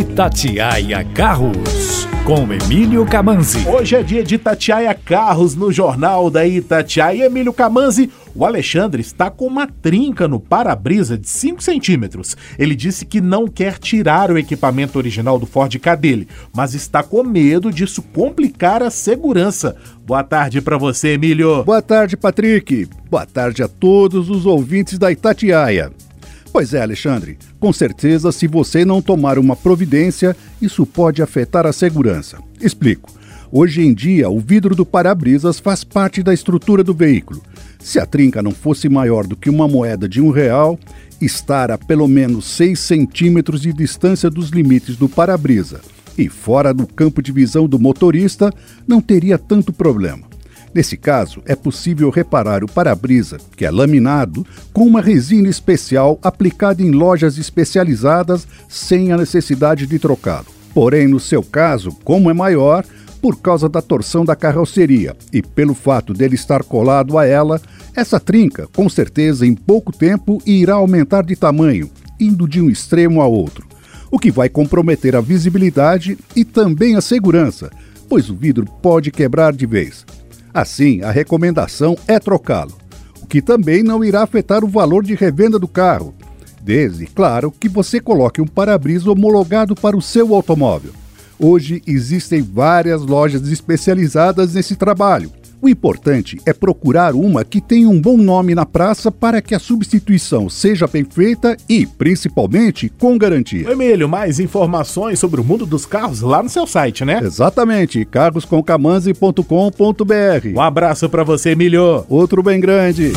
Itatiaia Carros, com Emílio Camanzi. Hoje é dia de Itatiaia Carros no Jornal da Itatiaia. Emílio Camanzi, o Alexandre está com uma trinca no para-brisa de 5 centímetros. Ele disse que não quer tirar o equipamento original do Ford K dele, mas está com medo disso complicar a segurança. Boa tarde para você, Emílio. Boa tarde, Patrick. Boa tarde a todos os ouvintes da Itatiaia. Pois é, Alexandre, com certeza, se você não tomar uma providência, isso pode afetar a segurança. Explico. Hoje em dia, o vidro do para-brisas faz parte da estrutura do veículo. Se a trinca não fosse maior do que uma moeda de um real, estar a pelo menos 6 centímetros de distância dos limites do para-brisa e fora do campo de visão do motorista, não teria tanto problema. Nesse caso, é possível reparar o para-brisa, que é laminado, com uma resina especial aplicada em lojas especializadas sem a necessidade de trocá-lo. Porém, no seu caso, como é maior, por causa da torção da carroceria e pelo fato dele estar colado a ela, essa trinca, com certeza, em pouco tempo irá aumentar de tamanho, indo de um extremo a outro, o que vai comprometer a visibilidade e também a segurança, pois o vidro pode quebrar de vez. Assim, a recomendação é trocá-lo, o que também não irá afetar o valor de revenda do carro, desde, claro, que você coloque um para-brisa homologado para o seu automóvel. Hoje existem várias lojas especializadas nesse trabalho o importante é procurar uma que tenha um bom nome na praça para que a substituição seja bem feita e, principalmente, com garantia. Emílio, mais informações sobre o mundo dos carros lá no seu site, né? Exatamente, cargoscomcamanzi.com.br. Um abraço para você, Emílio. Outro bem grande.